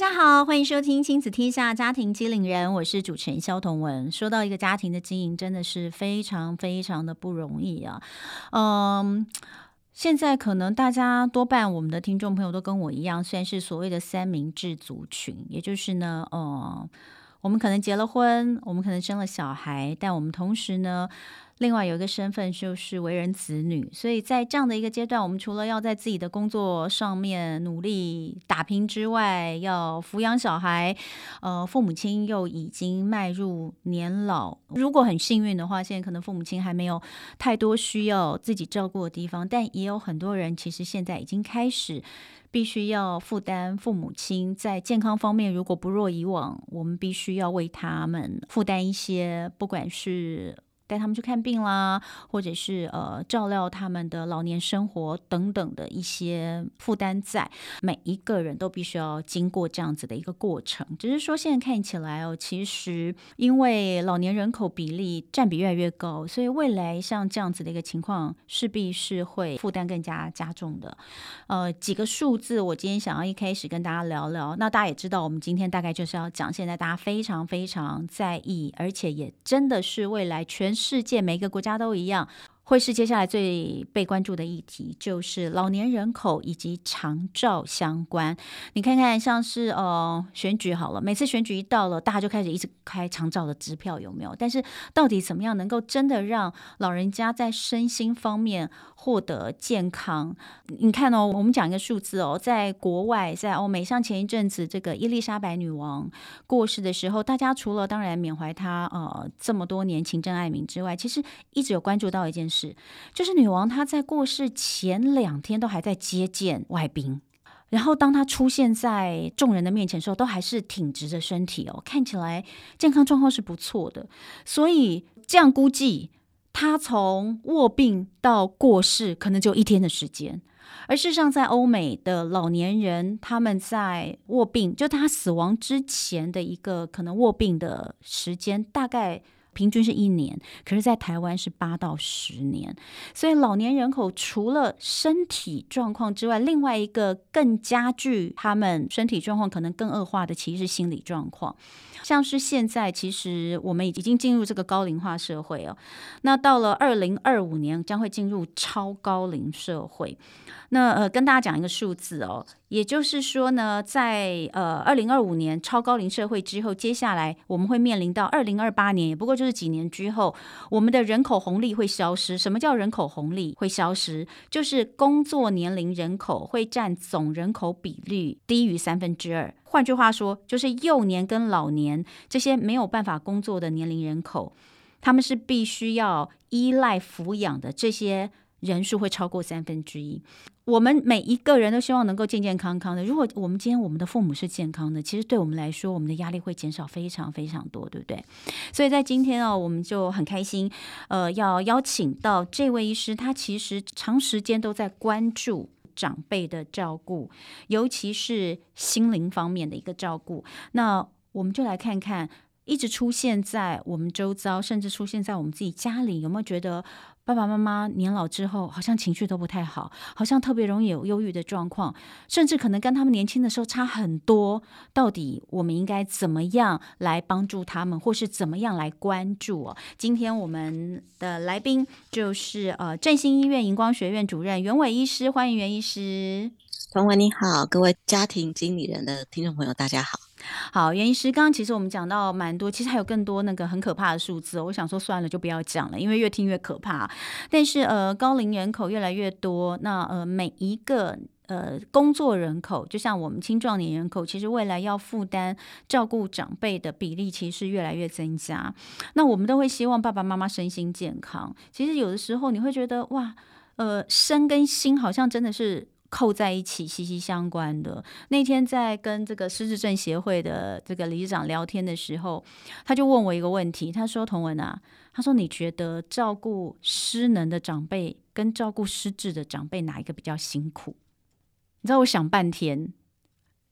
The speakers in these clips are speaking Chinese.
大家好，欢迎收听《亲子天下家庭机灵人》，我是主持人萧同文。说到一个家庭的经营，真的是非常非常的不容易啊。嗯，现在可能大家多半我们的听众朋友都跟我一样，虽然是所谓的三明治族群，也就是呢，嗯，我们可能结了婚，我们可能生了小孩，但我们同时呢。另外有一个身份就是为人子女，所以在这样的一个阶段，我们除了要在自己的工作上面努力打拼之外，要抚养小孩，呃，父母亲又已经迈入年老。如果很幸运的话，现在可能父母亲还没有太多需要自己照顾的地方，但也有很多人其实现在已经开始必须要负担父母亲在健康方面，如果不若以往，我们必须要为他们负担一些，不管是。带他们去看病啦，或者是呃照料他们的老年生活等等的一些负担在，每一个人都必须要经过这样子的一个过程。只是说现在看起来哦，其实因为老年人口比例占比越来越高，所以未来像这样子的一个情况，势必是会负担更加加重的。呃，几个数字，我今天想要一开始跟大家聊聊。那大家也知道，我们今天大概就是要讲现在大家非常非常在意，而且也真的是未来全。世界每个国家都一样。会是接下来最被关注的议题，就是老年人口以及长照相关。你看看，像是呃选举好了，每次选举一到了，大家就开始一直开长照的支票，有没有？但是到底怎么样能够真的让老人家在身心方面获得健康？你看哦，我们讲一个数字哦，在国外，在欧美，像前一阵子这个伊丽莎白女王过世的时候，大家除了当然缅怀她呃这么多年情真爱民之外，其实一直有关注到一件事。是，就是女王她在过世前两天都还在接见外宾，然后当她出现在众人的面前的时候，都还是挺直着身体哦，看起来健康状况是不错的。所以这样估计，她从卧病到过世可能就一天的时间。而事实上，在欧美的老年人，他们在卧病，就他死亡之前的一个可能卧病的时间，大概。平均是一年，可是，在台湾是八到十年。所以，老年人口除了身体状况之外，另外一个更加剧他们身体状况可能更恶化的，其实是心理状况。像是现在，其实我们已经进入这个高龄化社会哦。那到了二零二五年，将会进入超高龄社会。那呃，跟大家讲一个数字哦，也就是说呢，在呃二零二五年超高龄社会之后，接下来我们会面临到二零二八年，也不过就是几年之后，我们的人口红利会消失。什么叫人口红利会消失？就是工作年龄人口会占总人口比率低于三分之二。换句话说，就是幼年跟老年这些没有办法工作的年龄人口，他们是必须要依赖抚养的这些。人数会超过三分之一。我们每一个人都希望能够健健康康的。如果我们今天我们的父母是健康的，其实对我们来说，我们的压力会减少非常非常多，对不对？所以在今天哦，我们就很开心，呃，要邀请到这位医师，他其实长时间都在关注长辈的照顾，尤其是心灵方面的一个照顾。那我们就来看看，一直出现在我们周遭，甚至出现在我们自己家里，有没有觉得？爸爸妈妈年老之后，好像情绪都不太好，好像特别容易有忧郁的状况，甚至可能跟他们年轻的时候差很多。到底我们应该怎么样来帮助他们，或是怎么样来关注哦？今天我们的来宾就是呃振兴医院荧光学院主任袁伟医师，欢迎袁医师。彤雯你好，各位家庭经理人的听众朋友，大家好。好，袁医师，刚刚其实我们讲到蛮多，其实还有更多那个很可怕的数字。我想说算了，就不要讲了，因为越听越可怕。但是呃，高龄人口越来越多，那呃每一个呃工作人口，就像我们青壮年人口，其实未来要负担照顾长辈的比例，其实是越来越增加。那我们都会希望爸爸妈妈身心健康。其实有的时候你会觉得哇，呃，身跟心好像真的是。扣在一起，息息相关的。那天在跟这个失智症协会的这个理事长聊天的时候，他就问我一个问题，他说：“童文啊，他说你觉得照顾失能的长辈跟照顾失智的长辈哪一个比较辛苦？”你知道，我想半天。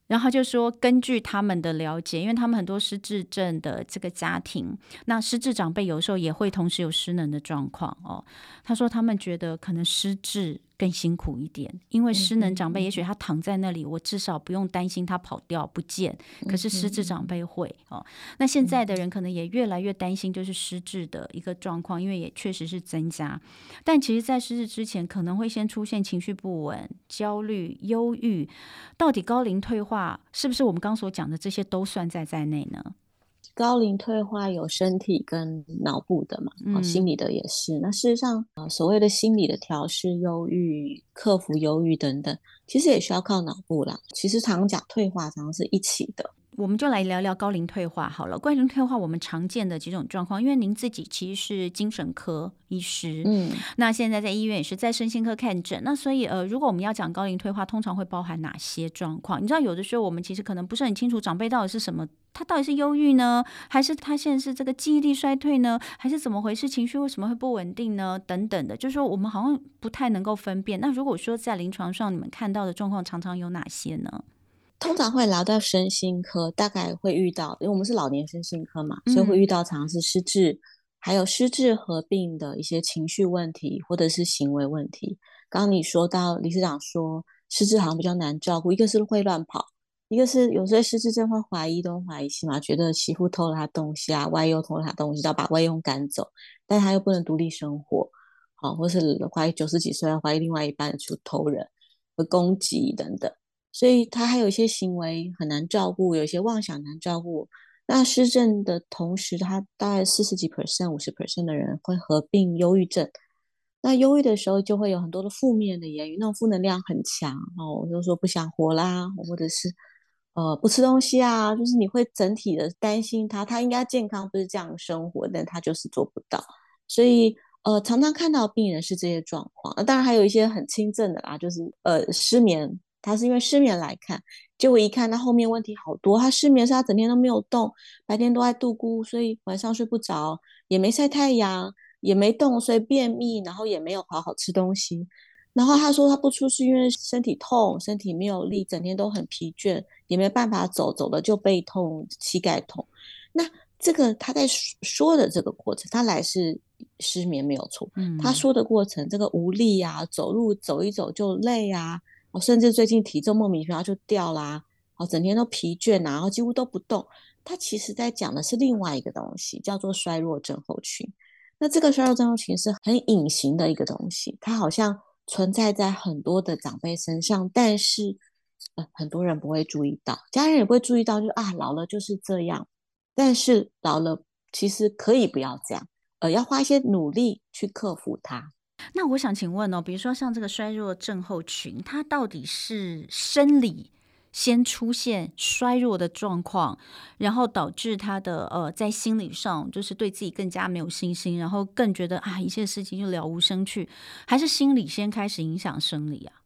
然后他就说，根据他们的了解，因为他们很多失智症的这个家庭，那失智长辈有时候也会同时有失能的状况哦。他说他们觉得可能失智。更辛苦一点，因为失能长辈，也许他躺在那里，我至少不用担心他跑掉不见。可是失智长辈会哦。那现在的人可能也越来越担心，就是失智的一个状况，因为也确实是增加。但其实，在失智之前，可能会先出现情绪不稳、焦虑、忧郁。到底高龄退化是不是我们刚所讲的这些都算在在内呢？高龄退化有身体跟脑部的嘛，嗯，心理的也是。那事实上，啊，所谓的心理的调试、忧郁、克服忧郁等等，其实也需要靠脑部啦。其实常讲退化，常常是一起的。我们就来聊聊高龄退化好了。高龄退化，我们常见的几种状况，因为您自己其实是精神科医师，嗯，那现在在医院也是在身心科看诊，那所以呃，如果我们要讲高龄退化，通常会包含哪些状况？你知道，有的时候我们其实可能不是很清楚长辈到底是什么，他到底是忧郁呢，还是他现在是这个记忆力衰退呢，还是怎么回事？情绪为什么会不稳定呢？等等的，就是说我们好像不太能够分辨。那如果说在临床上你们看到的状况常常有哪些呢？通常会聊到身心科，大概会遇到，因为我们是老年身心科嘛，所以会遇到常常是失智，嗯、还有失智合并的一些情绪问题或者是行为问题。刚刚你说到理事长说失智好像比较难照顾，一个是会乱跑，一个是有时候失智症会怀疑东怀疑西嘛，觉得媳妇偷了他东西啊，外佣偷了他东西，要把外佣赶走，但他又不能独立生活，好，或是怀疑九十几岁怀疑另外一半去偷人和攻击等等。所以他还有一些行为很难照顾，有一些妄想难照顾。那失症的同时，他大概四十几 percent、五十 percent 的人会合并忧郁症。那忧郁的时候，就会有很多的负面的言语，那种负能量很强哦，我就说不想活啦，或者是呃不吃东西啊，就是你会整体的担心他，他应该健康，不是这样生活，但他就是做不到。所以呃，常常看到病人是这些状况。那当然还有一些很轻症的啦，就是呃失眠。他是因为失眠来看，结果一看，他后面问题好多。他失眠是他整天都没有动，白天都爱度孤，所以晚上睡不着，也没晒太阳，也没动，所以便秘，然后也没有好好吃东西。然后他说他不出是因为身体痛，身体没有力，整天都很疲倦，也没办法走，走了就背痛、膝盖痛。那这个他在说的这个过程，他来是失眠没有错。嗯，他说的过程，这个无力啊，走路走一走就累啊。甚至最近体重莫名其妙就掉啦，哦，整天都疲倦呐，然后几乎都不动。他其实在讲的是另外一个东西，叫做衰弱症候群。那这个衰弱症候群是很隐形的一个东西，它好像存在在很多的长辈身上，但是呃，很多人不会注意到，家人也不会注意到，就啊，老了就是这样。但是老了其实可以不要这样，呃，要花一些努力去克服它。那我想请问哦，比如说像这个衰弱症候群，它到底是生理先出现衰弱的状况，然后导致他的呃在心理上就是对自己更加没有信心，然后更觉得啊一切事情就了无生趣，还是心理先开始影响生理啊？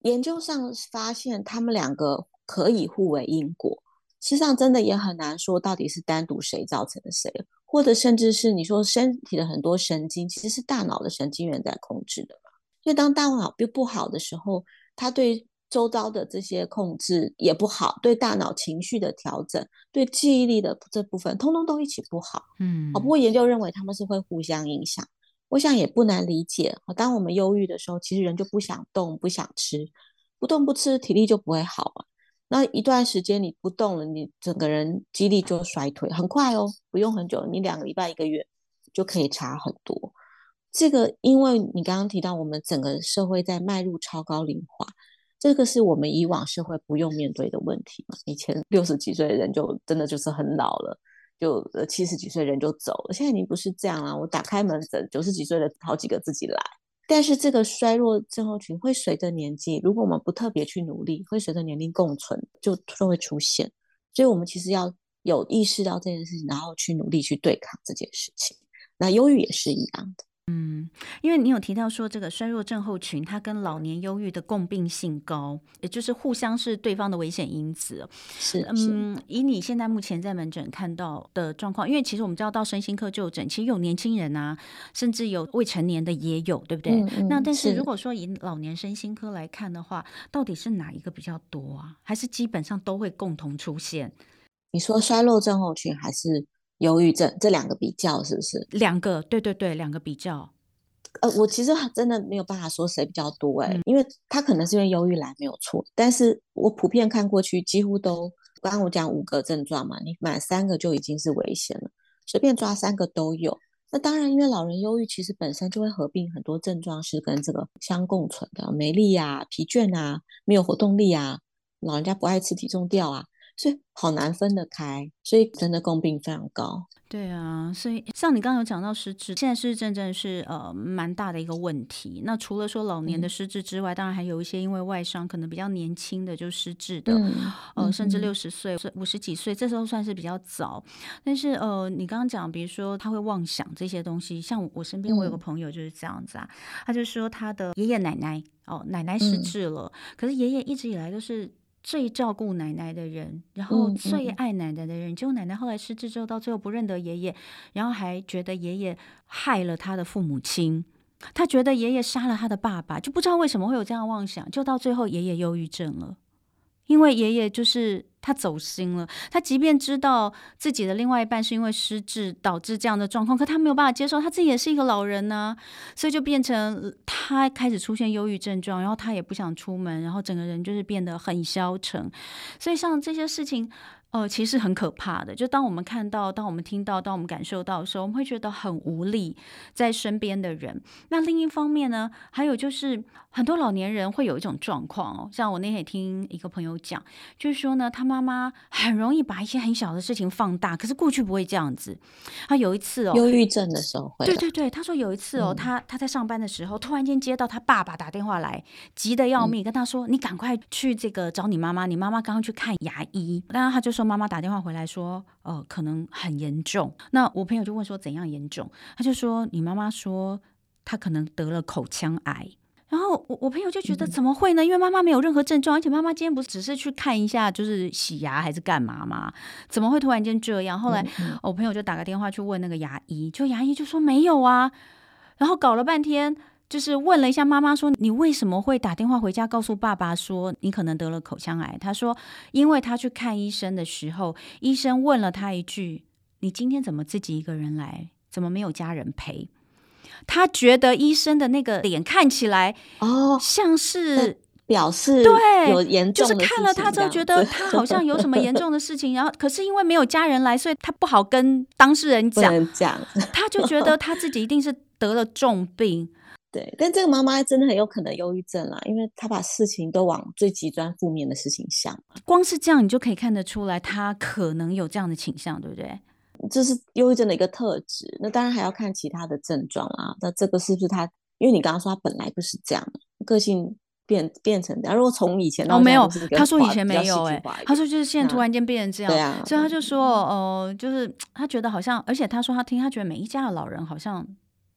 研究上发现他们两个可以互为因果，事实上真的也很难说到底是单独谁造成的谁。或者甚至是你说身体的很多神经，其实是大脑的神经元在控制的嘛。所以当大脑不不好的时候，它对周遭的这些控制也不好，对大脑情绪的调整，对记忆力的这部分，通通都一起不好。嗯，不过研究认为他们是会互相影响。我想也不难理解。当我们忧郁的时候，其实人就不想动，不想吃，不动不吃，体力就不会好啊。那一段时间你不动了，你整个人肌力就衰退，很快哦，不用很久，你两个礼拜、一个月就可以差很多。这个，因为你刚刚提到，我们整个社会在迈入超高龄化，这个是我们以往社会不用面对的问题嘛。以前六十几岁的人就真的就是很老了，就七十几岁人就走了，现在已经不是这样了。我打开门诊，九十几岁的好几个自己来。但是这个衰弱症候群会随着年纪，如果我们不特别去努力，会随着年龄共存，就就会出现。所以，我们其实要有意识到这件事情，然后去努力去对抗这件事情。那忧郁也是一样的。嗯，因为你有提到说这个衰弱症候群，它跟老年忧郁的共病性高，也就是互相是对方的危险因子。是，嗯，以你现在目前在门诊看到的状况，因为其实我们知道到身心科就诊，其实有年轻人啊，甚至有未成年的也有，对不对？嗯嗯、那但是如果说以老年身心科来看的话，到底是哪一个比较多啊？还是基本上都会共同出现？你说衰弱症候群还是？忧郁症这两个比较是不是？两个，对对对，两个比较。呃，我其实真的没有办法说谁比较多哎、欸，嗯、因为他可能是因为忧郁来没有错，但是我普遍看过去，几乎都刚刚我讲五个症状嘛，你满三个就已经是危险了，随便抓三个都有。那当然，因为老人忧郁其实本身就会合并很多症状，是跟这个相共存的，没力啊、疲倦啊、没有活动力啊、老人家不爱吃、体重掉啊。所以好难分得开，所以真的共病非常高。对啊，所以像你刚刚有讲到失智，现在失智症真的是呃蛮大的一个问题。那除了说老年的失智之外，嗯、当然还有一些因为外伤，可能比较年轻的就失智的，嗯、呃，甚至六十岁、五十几岁，这时候算是比较早。但是呃，你刚刚讲，比如说他会妄想这些东西，像我身边我有个朋友就是这样子啊，嗯、他就说他的爷爷奶奶哦，奶奶失智了，嗯、可是爷爷一直以来都是。最照顾奶奶的人，然后最爱奶奶的人，结果、奶奶后来失智之后，到最后不认得爷爷，然后还觉得爷爷害了他的父母亲，他觉得爷爷杀了他的爸爸，就不知道为什么会有这样妄想，就到最后爷爷忧郁症了，因为爷爷就是。他走心了，他即便知道自己的另外一半是因为失智导致这样的状况，可他没有办法接受，他自己也是一个老人呢、所以就变成他开始出现忧郁症状，然后他也不想出门，然后整个人就是变得很消沉，所以像这些事情。呃，其实很可怕的，就当我们看到、当我们听到、当我们感受到的时候，我们会觉得很无力，在身边的人。那另一方面呢，还有就是很多老年人会有一种状况哦，像我那天也听一个朋友讲，就是说呢，他妈妈很容易把一些很小的事情放大，可是过去不会这样子。他有一次哦，忧郁症的时候会，对对对，他说有一次哦，嗯、他他在上班的时候，突然间接到他爸爸打电话来，急得要命，嗯、跟他说：“你赶快去这个找你妈妈，你妈妈刚刚去看牙医。”然后他就说。妈妈打电话回来说，呃，可能很严重。那我朋友就问说，怎样严重？他就说，你妈妈说她可能得了口腔癌。然后我我朋友就觉得怎么会呢？因为妈妈没有任何症状，而且妈妈今天不是只是去看一下，就是洗牙还是干嘛吗？怎么会突然间这样？后来我朋友就打个电话去问那个牙医，就牙医就说没有啊。然后搞了半天。就是问了一下妈妈说，你为什么会打电话回家告诉爸爸说你可能得了口腔癌？他说，因为他去看医生的时候，医生问了他一句：“你今天怎么自己一个人来？怎么没有家人陪？”他觉得医生的那个脸看起来哦，像是表示对有严重的，就是看了他之后觉得他好像有什么严重的事情，然后可是因为没有家人来，所以他不好跟当事人讲讲，他就觉得他自己一定是得了重病。对，但这个妈妈真的很有可能忧郁症啦，因为她把事情都往最极端负面的事情想。光是这样，你就可以看得出来，她可能有这样的倾向，对不对？这是忧郁症的一个特质。那当然还要看其他的症状啦。那这个是不是她？因为你刚刚说她本来不是这样的，个性变变成这样。如果从以前到哦，没有，他说以前没有、欸，哎，他说就是现在突然间变成这样，对啊。所以她就说，哦、呃，就是她觉得好像，而且她说她听，她觉得每一家的老人好像。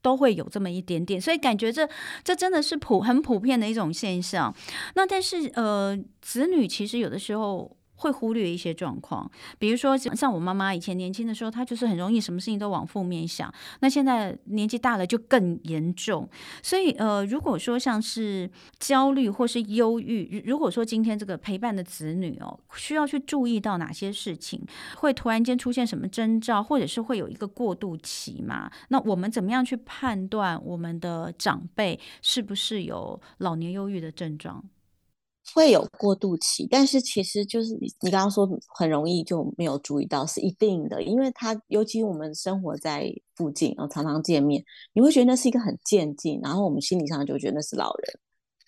都会有这么一点点，所以感觉这这真的是普很普遍的一种现象。那但是呃，子女其实有的时候。会忽略一些状况，比如说像我妈妈以前年轻的时候，她就是很容易什么事情都往负面想。那现在年纪大了就更严重。所以呃，如果说像是焦虑或是忧郁，如果说今天这个陪伴的子女哦，需要去注意到哪些事情，会突然间出现什么征兆，或者是会有一个过渡期嘛？那我们怎么样去判断我们的长辈是不是有老年忧郁的症状？会有过渡期，但是其实就是你刚刚说很容易就没有注意到，是一定的，因为他尤其我们生活在附近，然后常常见面，你会觉得那是一个很渐进，然后我们心理上就觉得那是老人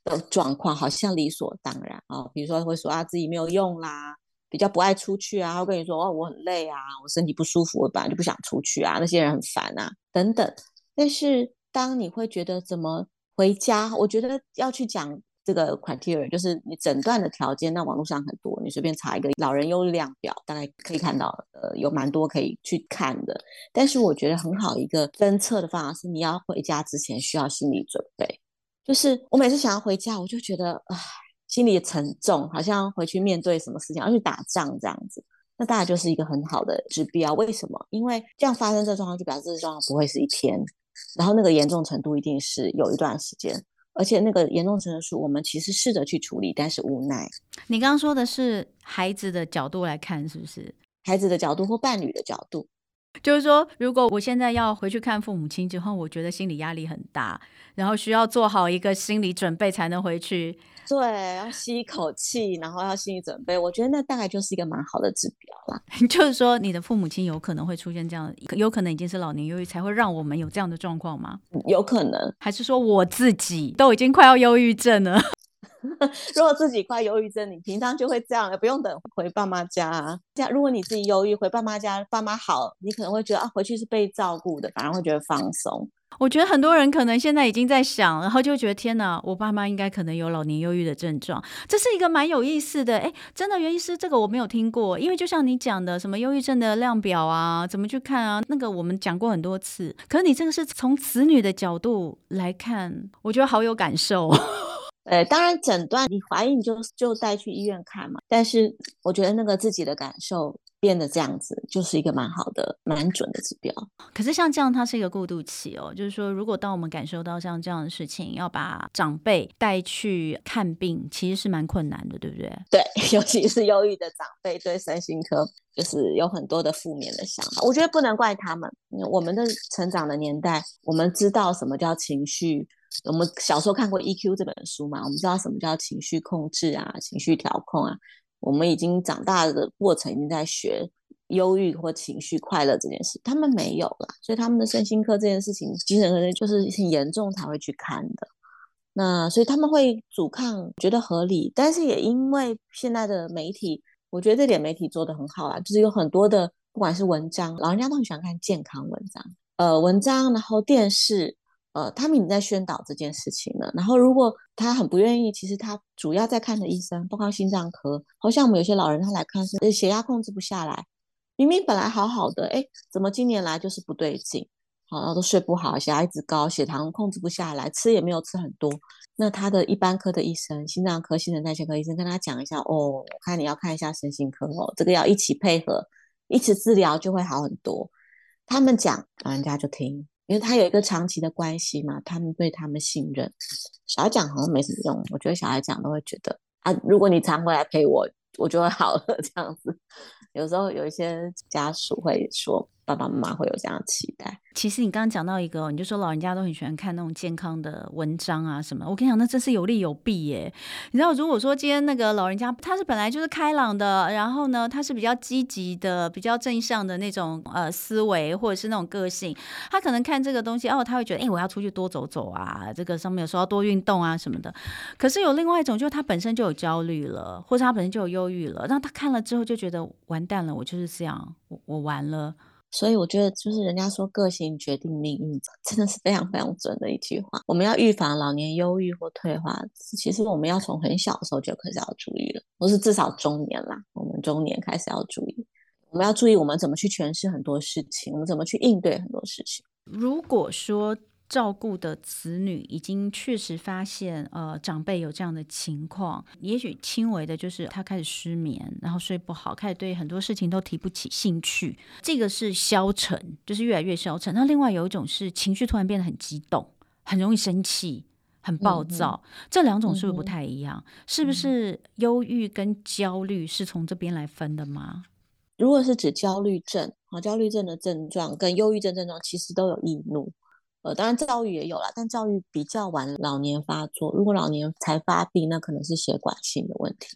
的状况，好像理所当然啊。比如说会说啊自己没有用啦，比较不爱出去啊，会跟你说哦我很累啊，我身体不舒服，我本来就不想出去啊，那些人很烦啊等等。但是当你会觉得怎么回家，我觉得要去讲。这个 criteria，就是你诊断的条件，那网络上很多，你随便查一个老人用量表，大概可以看到，呃，有蛮多可以去看的。但是我觉得很好一个侦测的方法是，你要回家之前需要心理准备。就是我每次想要回家，我就觉得啊，心里沉重，好像回去面对什么事情，要去打仗这样子。那大概就是一个很好的指标。为什么？因为这样发生这状况，就表示这状况不会是一天，然后那个严重程度一定是有一段时间，而且那个严重程度，我们其实试着去处理，但是无奈。你刚刚说的是孩子的角度来看，是不是？孩子的角度或伴侣的角度，就是说，如果我现在要回去看父母亲之后，我觉得心理压力很大，然后需要做好一个心理准备才能回去。对，要吸一口气，然后要心理准备。我觉得那大概就是一个蛮好的指标啦。就是说，你的父母亲有可能会出现这样，有可能已经是老年忧郁，才会让我们有这样的状况吗？有可能，还是说我自己都已经快要忧郁症了？如果自己快忧郁症，你平常就会这样，不用等回爸妈家啊。这样，如果你自己忧郁，回爸妈家，爸妈好，你可能会觉得啊，回去是被照顾的，反而会觉得放松。我觉得很多人可能现在已经在想，然后就觉得天哪，我爸妈应该可能有老年忧郁的症状，这是一个蛮有意思的。哎，真的，袁医师，这个我没有听过，因为就像你讲的，什么忧郁症的量表啊，怎么去看啊，那个我们讲过很多次。可是你这个是从子女的角度来看，我觉得好有感受。呃，当然诊断你怀孕就就带去医院看嘛，但是我觉得那个自己的感受。变得这样子，就是一个蛮好的、蛮准的指标。可是像这样，它是一个过渡期哦。就是说，如果当我们感受到像这样的事情，要把长辈带去看病，其实是蛮困难的，对不对？对，尤其是忧郁的长辈，对身心科就是有很多的负面的想法。我觉得不能怪他们，我们的成长的年代，我们知道什么叫情绪。我们小时候看过《EQ》这本书嘛，我们知道什么叫情绪控制啊，情绪调控啊。我们已经长大的过程，已经在学忧郁或情绪快乐这件事，他们没有了，所以他们的身心科这件事情，精神科就是很严重才会去看的。那所以他们会阻抗，觉得合理，但是也因为现在的媒体，我觉得这点媒体做得很好啊，就是有很多的不管是文章，老人家都很喜欢看健康文章，呃，文章，然后电视。呃，他们已经在宣导这件事情了。然后，如果他很不愿意，其实他主要在看的医生，包括心脏科，好像我们有些老人他来看是血压控制不下来，明明本来好好的，哎，怎么今年来就是不对劲？好，然后都睡不好，血压一直高，血糖控制不下来，吃也没有吃很多。那他的一般科的医生，心脏科、新陈代谢科医生跟他讲一下，哦，我看你要看一下神经科哦，这个要一起配合，一起治疗就会好很多。他们讲，老人家就听。因为他有一个长期的关系嘛，他们对他们信任。小孩讲好像没什么用，我觉得小孩讲都会觉得啊，如果你常回来陪我，我就会好了 这样子。有时候有一些家属会说，爸爸妈妈会有这样的期待。其实你刚刚讲到一个，你就说老人家都很喜欢看那种健康的文章啊什么。我跟你讲，那真是有利有弊耶。你知道，如果说今天那个老人家他是本来就是开朗的，然后呢，他是比较积极的、比较正向的那种呃思维，或者是那种个性，他可能看这个东西哦，他会觉得，哎、我要出去多走走啊，这个上面有时候要多运动啊什么的。可是有另外一种，就是他本身就有焦虑了，或者他本身就有忧郁了，然后他看了之后就觉得完蛋了，我就是这样，我我完了。所以我觉得，就是人家说个性决定命运，真的是非常非常准的一句话。我们要预防老年忧郁或退化，其实我们要从很小的时候就开始要注意了，或是至少中年啦。我们中年开始要注意，我们要注意我们怎么去诠释很多事情，我们怎么去应对很多事情。如果说，照顾的子女已经确实发现，呃，长辈有这样的情况，也许轻微的就是他开始失眠，然后睡不好，开始对很多事情都提不起兴趣，这个是消沉，就是越来越消沉。那另外有一种是情绪突然变得很激动，很容易生气，很暴躁，嗯、这两种是不是不太一样？嗯、是不是忧郁跟焦虑是从这边来分的吗？如果是指焦虑症，啊，焦虑症的症状跟忧郁症症状其实都有易怒。呃，当然教育也有啦，但教育比较晚老年发作。如果老年才发病，那可能是血管性的问题。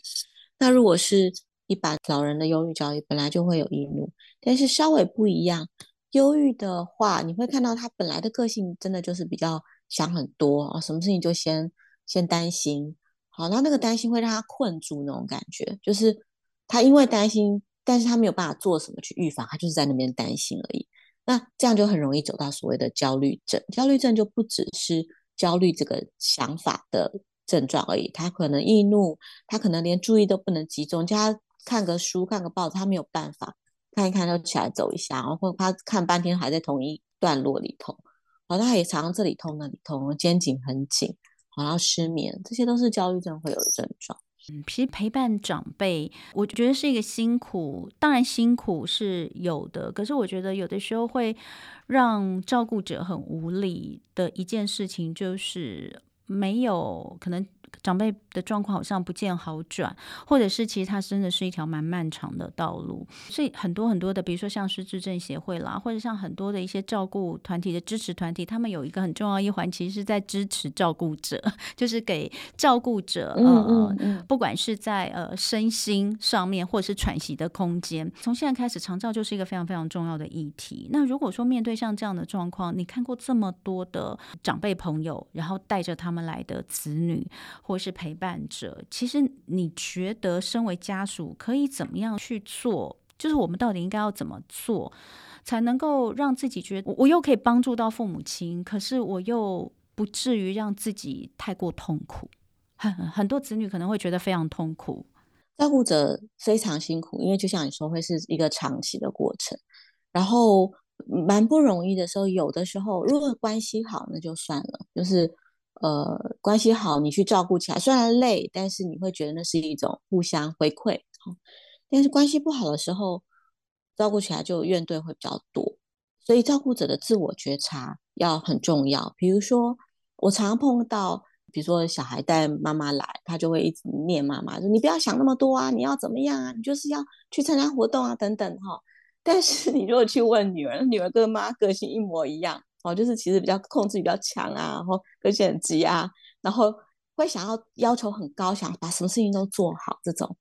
那如果是一般老人的忧郁、焦虑，本来就会有易怒，但是稍微不一样。忧郁的话，你会看到他本来的个性真的就是比较想很多啊，什么事情就先先担心。好，那那个担心会让他困住那种感觉，就是他因为担心，但是他没有办法做什么去预防，他就是在那边担心而已。那这样就很容易走到所谓的焦虑症。焦虑症就不只是焦虑这个想法的症状而已。他可能易怒，他可能连注意都不能集中，叫他看个书、看个报纸，他没有办法看一看就起来走一下，然后他看半天还在同一段落里头。好，他也常常这里痛那里痛，肩颈很紧，然后失眠，这些都是焦虑症会有的症状。嗯，其实陪伴长辈，我觉得是一个辛苦，当然辛苦是有的，可是我觉得有的时候会让照顾者很无力的一件事情，就是没有可能。长辈的状况好像不见好转，或者是其实它真的是一条蛮漫长的道路。所以很多很多的，比如说像失智症协会啦，或者像很多的一些照顾团体的支持团体，他们有一个很重要一环，其实是在支持照顾者，就是给照顾者呃，不管是在呃身心上面，或者是喘息的空间。从现在开始，长照就是一个非常非常重要的议题。那如果说面对像这样的状况，你看过这么多的长辈朋友，然后带着他们来的子女。或是陪伴者，其实你觉得身为家属可以怎么样去做？就是我们到底应该要怎么做，才能够让自己觉得我又可以帮助到父母亲，可是我又不至于让自己太过痛苦。很很多子女可能会觉得非常痛苦，照顾者非常辛苦，因为就像你说，会是一个长期的过程，然后蛮不容易的时候，有的时候如果关系好，那就算了，就是。呃，关系好，你去照顾起来虽然累，但是你会觉得那是一种互相回馈。但是关系不好的时候，照顾起来就怨怼会比较多。所以照顾者的自我觉察要很重要。比如说，我常常碰到，比如说小孩带妈妈来，他就会一直念妈妈，说你不要想那么多啊，你要怎么样啊，你就是要去参加活动啊，等等哈。但是你如果去问女儿，女儿跟妈个性一模一样。哦，就是其实比较控制比较强啊，然后个性很急啊，然后会想要要求很高，想把什么事情都做好这种。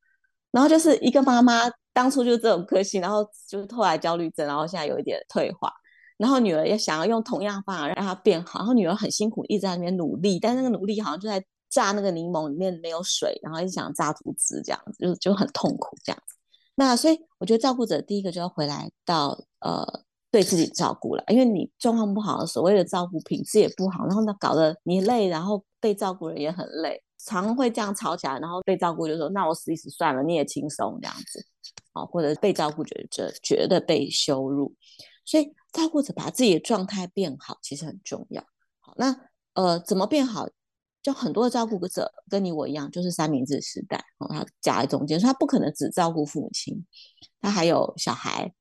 然后就是一个妈妈当初就是这种个性，然后就是后来焦虑症，然后现在有一点退化。然后女儿也想要用同样方法让她变好，然后女儿很辛苦，一直在那边努力，但那个努力好像就在榨那个柠檬里面没有水，然后一直想榨出汁这样子，就就很痛苦这样子。那所以我觉得照顾者第一个就要回来到呃。对自己照顾了，因为你状况不好，所谓的照顾品质也不好，然后呢搞得你累，然后被照顾人也很累，常会这样吵起来，然后被照顾就说那我死一死算了，你也轻松这样子，啊，或者被照顾觉得觉得被羞辱，所以照顾者把自己的状态变好其实很重要。好，那呃怎么变好？就很多的照顾者跟你我一样，就是三明治时代，哦，他夹在中间，所以他不可能只照顾父母亲，他还有小孩。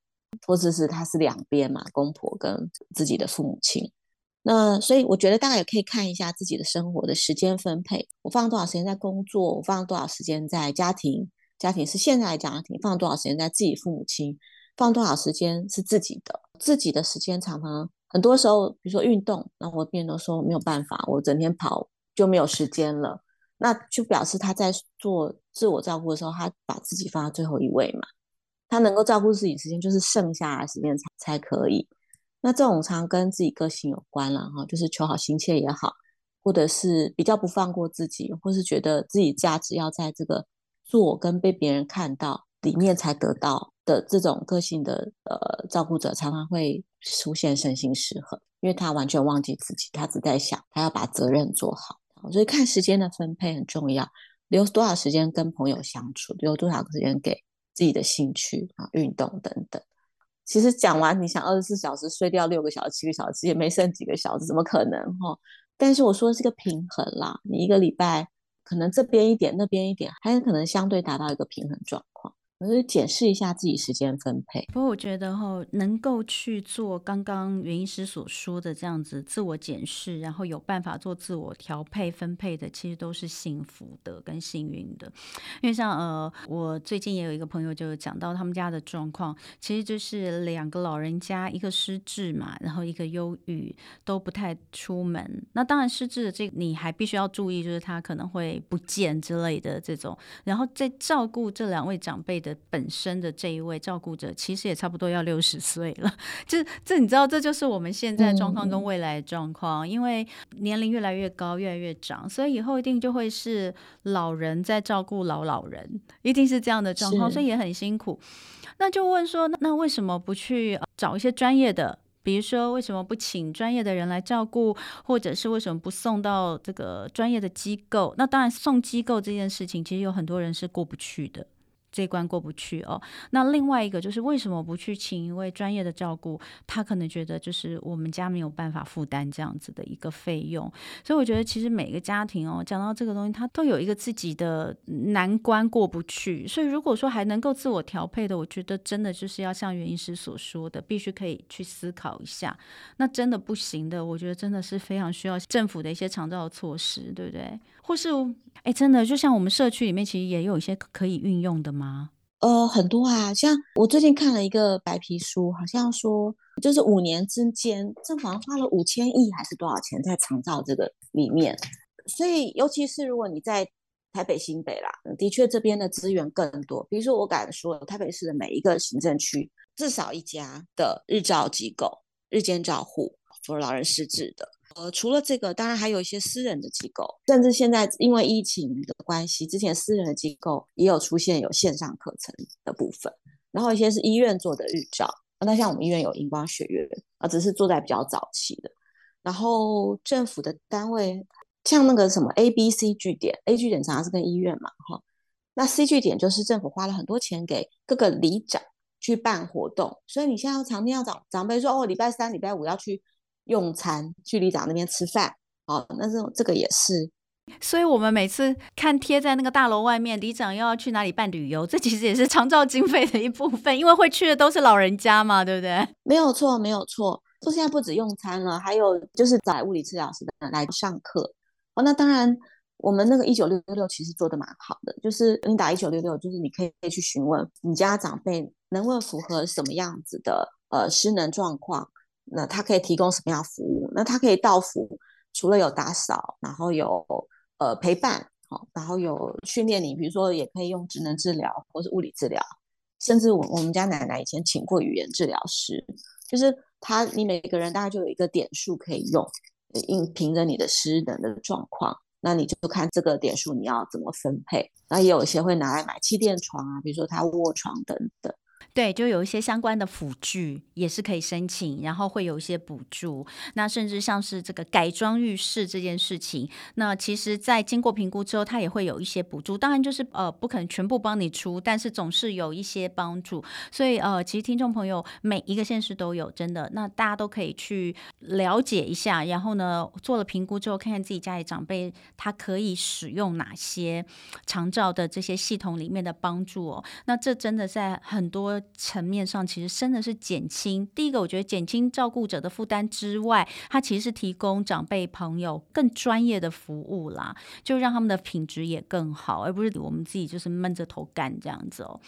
或者是他是两边嘛，公婆跟自己的父母亲，那所以我觉得大家也可以看一下自己的生活的时间分配，我放多少时间在工作，我放多少时间在家庭，家庭是现在的家庭，放多少时间在自己父母亲，放多少时间是自己的，自己的时间常常很多时候，比如说运动，那我变得说没有办法，我整天跑就没有时间了，那就表示他在做自我照顾的时候，他把自己放在最后一位嘛。他能够照顾自己时间，就是剩下的时间才才可以。那这种常跟自己个性有关了哈，就是求好心切也好，或者是比较不放过自己，或是觉得自己价值要在这个做跟被别人看到里面才得到的这种个性的呃照顾者，常常会出现身心失衡，因为他完全忘记自己，他只在想他要把责任做好。所以看时间的分配很重要，留多少时间跟朋友相处，留多少时间给。自己的兴趣啊，运动等等。其实讲完，你想二十四小时睡掉六个小时、七个小时，也没剩几个小时，怎么可能哈？但是我说的是个平衡啦，你一个礼拜可能这边一点，那边一点，还是可能相对达到一个平衡状况。我就检视一下自己时间分配。不过我觉得哈，能够去做刚刚袁医师所说的这样子自我检视，然后有办法做自我调配分配的，其实都是幸福的跟幸运的。因为像呃，我最近也有一个朋友就讲到他们家的状况，其实就是两个老人家，一个失智嘛，然后一个忧郁，都不太出门。那当然失智的这个你还必须要注意，就是他可能会不见之类的这种。然后在照顾这两位长辈的。本身的这一位照顾者，其实也差不多要六十岁了。就这，你知道，这就是我们现在状况跟未来状况。因为年龄越来越高，越来越长，所以以后一定就会是老人在照顾老老人，一定是这样的状况，所以也很辛苦。那就问说，那为什么不去找一些专业的？比如说为什么不请专业的人来照顾，或者是为什么不送到这个专业的机构？那当然送机构这件事情，其实有很多人是过不去的。这关过不去哦。那另外一个就是为什么不去请一位专业的照顾？他可能觉得就是我们家没有办法负担这样子的一个费用。所以我觉得其实每个家庭哦，讲到这个东西，他都有一个自己的难关过不去。所以如果说还能够自我调配的，我觉得真的就是要像袁医师所说的，必须可以去思考一下。那真的不行的，我觉得真的是非常需要政府的一些长照措施，对不对？或是哎，真的就像我们社区里面，其实也有一些可以运用的吗？呃，很多啊，像我最近看了一个白皮书，好像说就是五年之间，政府好像花了五千亿还是多少钱在长照这个里面。所以，尤其是如果你在台北新北啦，的确这边的资源更多。比如说，我敢说，台北市的每一个行政区至少一家的日照机构、日间照护，扶老人失智的。呃，除了这个，当然还有一些私人的机构，甚至现在因为疫情的关系，之前私人的机构也有出现有线上课程的部分。然后一些是医院做的日照，那像我们医院有荧光学院啊，只是做在比较早期的。然后政府的单位，像那个什么 A、B、C 据点，A 据点常常是跟医院嘛，哈。那 C 据点就是政府花了很多钱给各个里长去办活动，所以你现在常听要长长辈说，哦，礼拜三、礼拜五要去。用餐去里长那边吃饭，哦，那这种这个也是，所以我们每次看贴在那个大楼外面，里长又要去哪里办旅游，这其实也是长照经费的一部分，因为会去的都是老人家嘛，对不对？没有错，没有错。说现在不止用餐了，还有就是找物理治疗师来上课。哦，那当然，我们那个一九六六其实做的蛮好的，就是你打一九六六，就是你可以去询问你家长辈能不能符合什么样子的呃失能状况。那他可以提供什么样服务？那他可以到府，除了有打扫，然后有呃陪伴，好，然后有训练你，比如说也可以用职能治疗或是物理治疗，甚至我我们家奶奶以前请过语言治疗师，就是他你每个人大概就有一个点数可以用，应凭着你的失能的状况，那你就看这个点数你要怎么分配。那也有一些会拿来买气垫床啊，比如说他卧床等等。对，就有一些相关的辅具也是可以申请，然后会有一些补助。那甚至像是这个改装浴室这件事情，那其实，在经过评估之后，它也会有一些补助。当然，就是呃，不可能全部帮你出，但是总是有一些帮助。所以呃，其实听众朋友每一个县市都有，真的，那大家都可以去了解一下。然后呢，做了评估之后，看看自己家里长辈他可以使用哪些长照的这些系统里面的帮助哦。那这真的在很多。层面上其实真的是减轻。第一个，我觉得减轻照顾者的负担之外，它其实是提供长辈朋友更专业的服务啦，就让他们的品质也更好，而不是我们自己就是闷着头干这样子哦。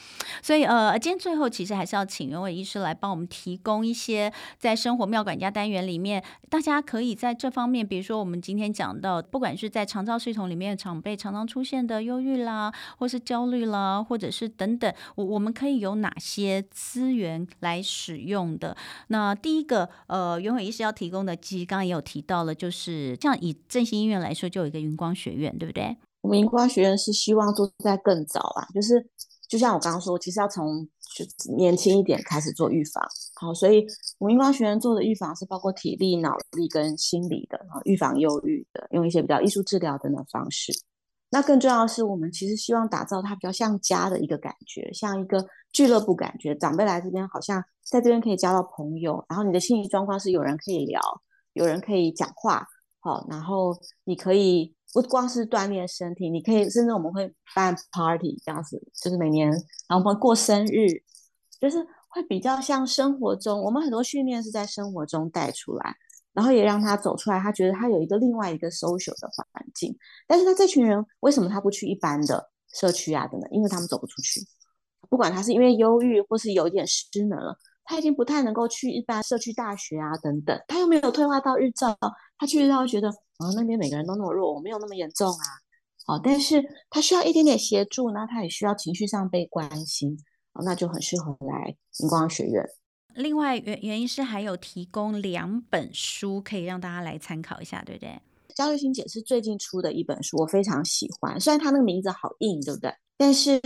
所以呃，今天最后其实还是要请袁伟医师来帮我们提供一些在生活妙管家单元里面，大家可以在这方面，比如说我们今天讲到，不管是在肠道系统里面长辈常常出现的忧郁啦，或是焦虑啦，或者是等等，我我们可以有哪些？些资源来使用的。那第一个，呃，袁伟医师要提供的，其实刚刚也有提到了，就是像以振兴医院来说，就有一个云光学院，对不对？我们云光学院是希望做在更早啊，就是就像我刚刚说，其实要从就年轻一点开始做预防。好，所以我们云光学院做的预防是包括体力、脑力跟心理的，啊，预防忧郁的，用一些比较艺术治疗等等方式。那更重要的是，我们其实希望打造它比较像家的一个感觉，像一个俱乐部感觉。长辈来这边，好像在这边可以交到朋友，然后你的心理状况是有人可以聊，有人可以讲话，好，然后你可以不光是锻炼身体，你可以甚至我们会办 party 这样子，就是每年然后我们过生日，就是会比较像生活中，我们很多训练是在生活中带出来。然后也让他走出来，他觉得他有一个另外一个 social 的环境。但是他这群人为什么他不去一般的社区啊？等等，因为他们走不出去。不管他是因为忧郁，或是有一点失能了，他已经不太能够去一般社区大学啊等等。他又没有退化到日照，他去日照觉得哦，那边每个人都那么弱，我没有那么严重啊。哦，但是他需要一点点协助，那他也需要情绪上被关心，那就很适合来云光学院。另外，原原因是还有提供两本书，可以让大家来参考一下，对不对？焦虑心解是最近出的一本书，我非常喜欢。虽然它那个名字好硬，对不对？但是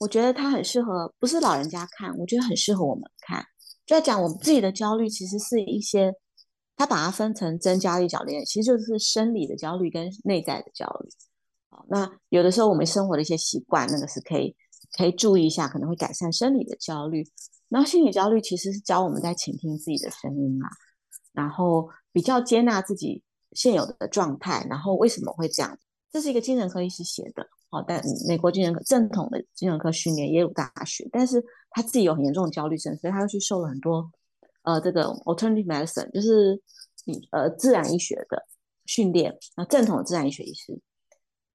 我觉得它很适合，不是老人家看，我觉得很适合我们看。就在讲我们自己的焦虑，其实是一些，它把它分成增加力、角力，其实就是生理的焦虑跟内在的焦虑。好，那有的时候我们生活的一些习惯，那个是可以可以注意一下，可能会改善生理的焦虑。然后心理焦虑其实是教我们在倾听自己的声音嘛，然后比较接纳自己现有的状态，然后为什么会这样？这是一个精神科医师写的。好，但美国精神科正统的精神科训练，耶鲁大学，但是他自己有很严重的焦虑症，所以他又去受了很多呃这个 alternative medicine，就是呃自然医学的训练，那正统的自然医学医师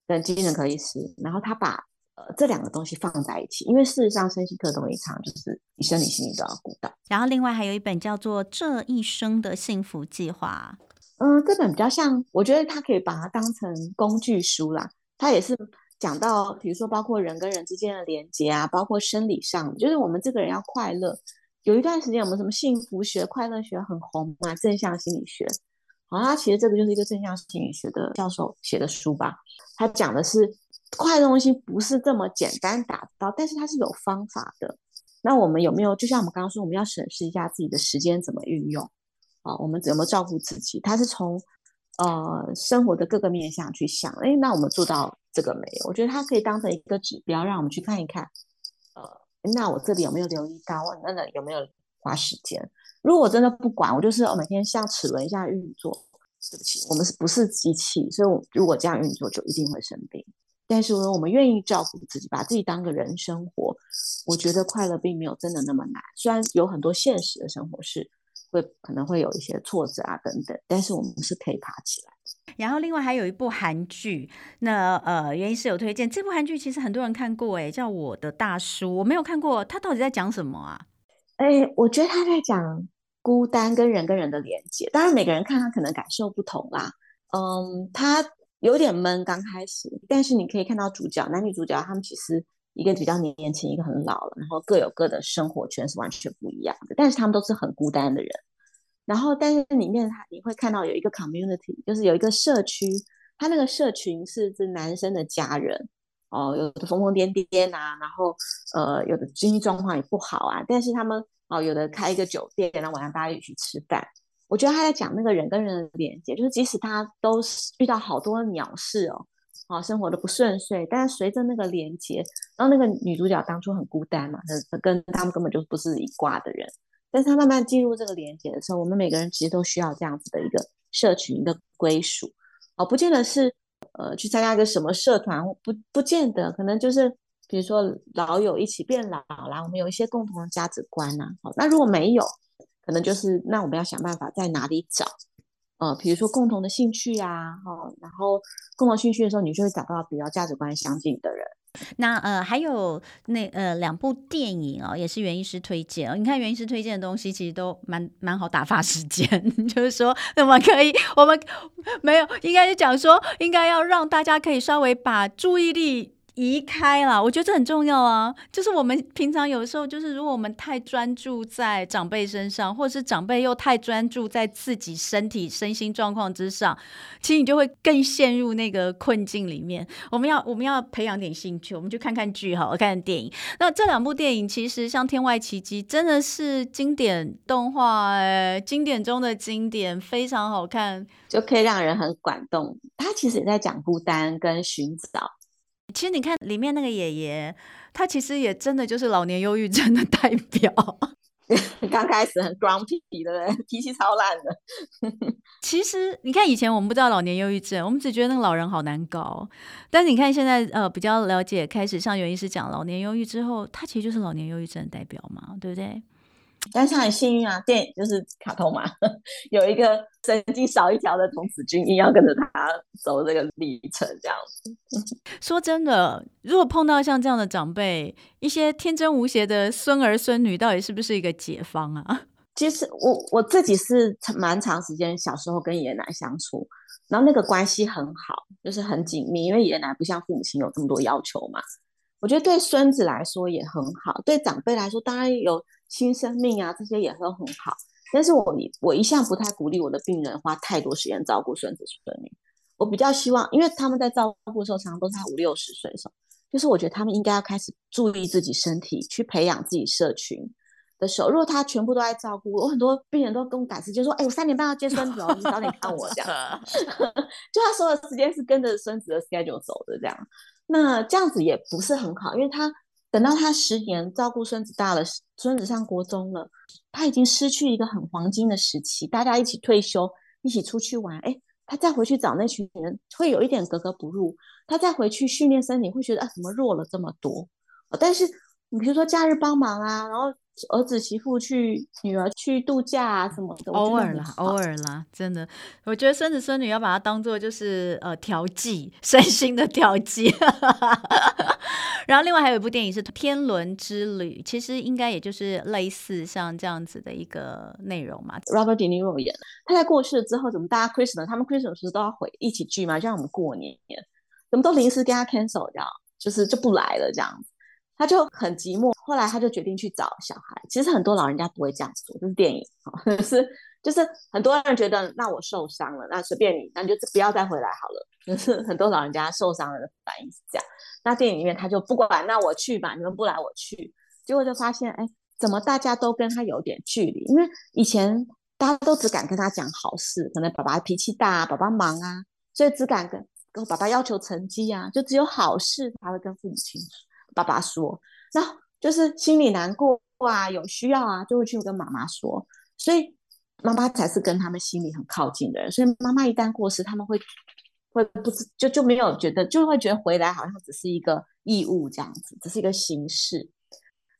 跟精神科医师，然后他把呃这两个东西放在一起，因为事实上身心科东西常就是你生理心理都要顾到。然后另外还有一本叫做《这一生的幸福计划》，嗯、呃，这本比较像，我觉得它可以把它当成工具书啦，它也是。讲到，比如说，包括人跟人之间的连接啊，包括生理上，就是我们这个人要快乐。有一段时间，我们什么幸福学、快乐学很红嘛，正向心理学。好，它其实这个就是一个正向心理学的教授写的书吧。他讲的是快的东西不是这么简单达到，但是它是有方法的。那我们有没有？就像我们刚刚说，我们要审视一下自己的时间怎么运用啊？我们有没有照顾自己？它是从呃生活的各个面向去想。哎，那我们做到。这个没有，我觉得它可以当成一个指标，让我们去看一看。呃，那我这里有没有留意到？我那个有没有花时间？如果真的不管，我就是我每天像齿轮一样运作。对不起，我们是不是机器？所以，我如果这样运作，就一定会生病。但是，如果我们愿意照顾自己，把自己当个人生活，我觉得快乐并没有真的那么难。虽然有很多现实的生活是会可能会有一些挫折啊等等，但是我们是可以爬起来。然后另外还有一部韩剧，那呃原因是有推荐这部韩剧，其实很多人看过诶，叫《我的大叔》，我没有看过，他到底在讲什么啊？诶，我觉得他在讲孤单跟人跟人的连接，当然每个人看他可能感受不同啦。嗯，他有点闷刚开始，但是你可以看到主角男女主角他们其实一个比较年轻，一个很老了，然后各有各的生活圈是完全不一样的，但是他们都是很孤单的人。然后，但是里面他你会看到有一个 community，就是有一个社区，他那个社群是这男生的家人哦，有的疯疯癫癫啊，然后呃，有的经济状况也不好啊，但是他们哦，有的开一个酒店，然后晚上大家一起去吃饭。我觉得他在讲那个人跟人的连接，就是即使他都是遇到好多鸟事哦，啊，生活的不顺遂，但是随着那个连接，然后那个女主角当初很孤单嘛，跟他们根本就不是一挂的人。但是他慢慢进入这个连接的时候，我们每个人其实都需要这样子的一个社群的归属，哦，不见得是呃去参加一个什么社团，不不见得，可能就是比如说老友一起变老啦，我们有一些共同的价值观呐、啊，好，那如果没有，可能就是那我们要想办法在哪里找，呃，比如说共同的兴趣啊，哈，然后共同兴趣的时候，你就会找到比较价值观相近的人。那呃，还有那呃两部电影哦，也是袁医师推荐。你看袁医师推荐的东西，其实都蛮蛮好打发时间。就是说，那么可以，我们没有，应该是讲说，应该要让大家可以稍微把注意力。移开了，我觉得这很重要啊。就是我们平常有时候，就是如果我们太专注在长辈身上，或者是长辈又太专注在自己身体身心状况之上，其实你就会更陷入那个困境里面。我们要我们要培养点兴趣，我们去看看剧好，看看电影。那这两部电影其实像《天外奇迹》，真的是经典动画，哎，经典中的经典，非常好看，就可以让人很感动。他其实也在讲孤单跟寻找。其实你看里面那个爷爷，他其实也真的就是老年忧郁症的代表。刚开始很 grumpy 的，脾气超烂的。其实你看以前我们不知道老年忧郁症，我们只觉得那个老人好难搞。但是你看现在呃比较了解，开始像袁医师讲老年忧郁之后，他其实就是老年忧郁症的代表嘛，对不对？但是很幸运啊，电影就是卡通嘛，有一个神经少一条的童子军，硬要跟着他走这个历程，这样子。说真的，如果碰到像这样的长辈，一些天真无邪的孙儿孙女，到底是不是一个解方啊？其实我我自己是蛮长时间小时候跟爷爷奶奶相处，然后那个关系很好，就是很紧密，因为爷爷奶奶不像父母亲有这么多要求嘛。我觉得对孙子来说也很好，对长辈来说当然有新生命啊，这些也都很好。但是我我一向不太鼓励我的病人花太多时间照顾孙子孙女。我比较希望，因为他们在照顾的时候，常常都是他五六十岁的时候，就是我觉得他们应该要开始注意自己身体，去培养自己社群的时候，如果他全部都在照顾，我很多病人都跟我赶时间说：“哎、欸，我三点半要接孙子哦，你早点看我。”这样 就他所有时间是跟着孙子的 schedule 走的这样。那这样子也不是很好，因为他等到他十年照顾孙子大了，孙子上国中了，他已经失去一个很黄金的时期，大家一起退休，一起出去玩，哎，他再回去找那群人，会有一点格格不入。他再回去训练身体，会觉得啊，怎么弱了这么多？但是你比如说假日帮忙啊，然后。儿子媳妇去，女儿去度假啊什么的，偶尔啦，偶尔啦，真的，我觉得孙子孙女要把它当做就是呃调剂，身心的调剂。然后另外还有一部电影是《天伦之旅》，其实应该也就是类似像这样子的一个内容嘛。Robert De Niro 演，他在过世了之后，怎么大家 Christmas 他们 Christmas 都要回一起聚嘛，就像我们过年，怎么都临时给他 cancel 掉，就是就不来了这样子。他就很寂寞，后来他就决定去找小孩。其实很多老人家不会这样做，这是电影，是就是很多人觉得，那我受伤了，那随便你，那就不要再回来好了。就是很多老人家受伤了的反应是这样。那电影里面他就不管，那我去吧，你们不来我去。结果就发现，哎，怎么大家都跟他有点距离？因为以前大家都只敢跟他讲好事，可能爸爸脾气大，爸爸忙啊，所以只敢跟跟爸爸要求成绩啊，就只有好事他会跟父母亲。爸爸说，那就是心里难过啊，有需要啊，就会去跟妈妈说。所以妈妈才是跟他们心里很靠近的人。所以妈妈一旦过世，他们会会不知就就没有觉得，就会觉得回来好像只是一个义务这样子，只是一个形式。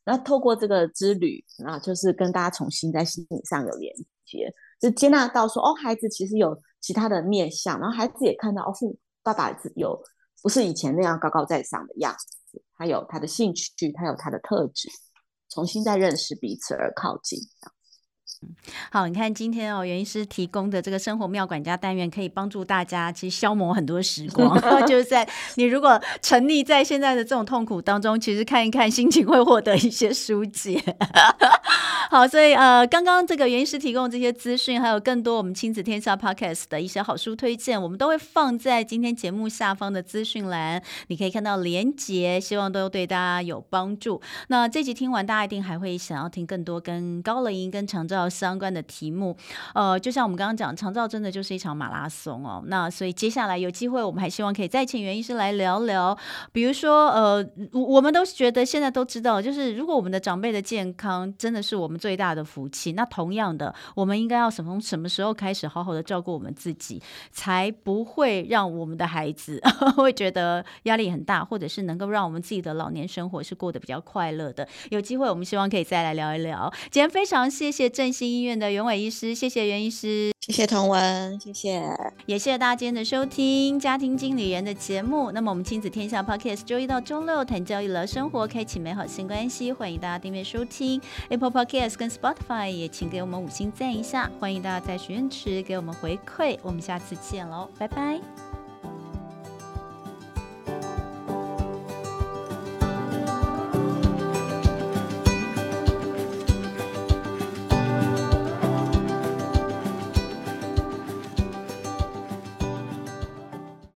然后透过这个之旅，啊，就是跟大家重新在心理上有连接，就接纳到说，哦，孩子其实有其他的面相，然后孩子也看到，哦，父爸爸有不是以前那样高高在上的样子。他有他的兴趣，他有他的特质，重新再认识彼此而靠近。好，你看今天哦，袁医师提供的这个生活妙管家单元，可以帮助大家其实消磨很多时光。就是在你如果沉溺在现在的这种痛苦当中，其实看一看，心情会获得一些疏解。好，所以呃，刚刚这个袁医师提供的这些资讯，还有更多我们亲子天下 Podcast 的一些好书推荐，我们都会放在今天节目下方的资讯栏，你可以看到连结，希望都对大家有帮助。那这集听完，大家一定还会想要听更多跟高龄跟常照相关的题目。呃，就像我们刚刚讲，长照真的就是一场马拉松哦。那所以接下来有机会，我们还希望可以再请袁医师来聊聊，比如说呃，我们都觉得现在都知道，就是如果我们的长辈的健康真的是我们。最大的福气。那同样的，我们应该要从什么时候开始好好的照顾我们自己，才不会让我们的孩子 会觉得压力很大，或者是能够让我们自己的老年生活是过得比较快乐的？有机会，我们希望可以再来聊一聊。今天非常谢谢振兴医院的袁伟医师，谢谢袁医师，谢谢童文，谢谢，也谢谢大家今天的收听《家庭经理人》的节目。那么，我们亲子天下 Podcast 周一到周六谈教育了生活，开启美好新关系，欢迎大家订阅收听 Apple Podcast。跟 Spotify 也请给我们五星赞一下，欢迎大家在许愿池给我们回馈，我们下次见喽，拜拜。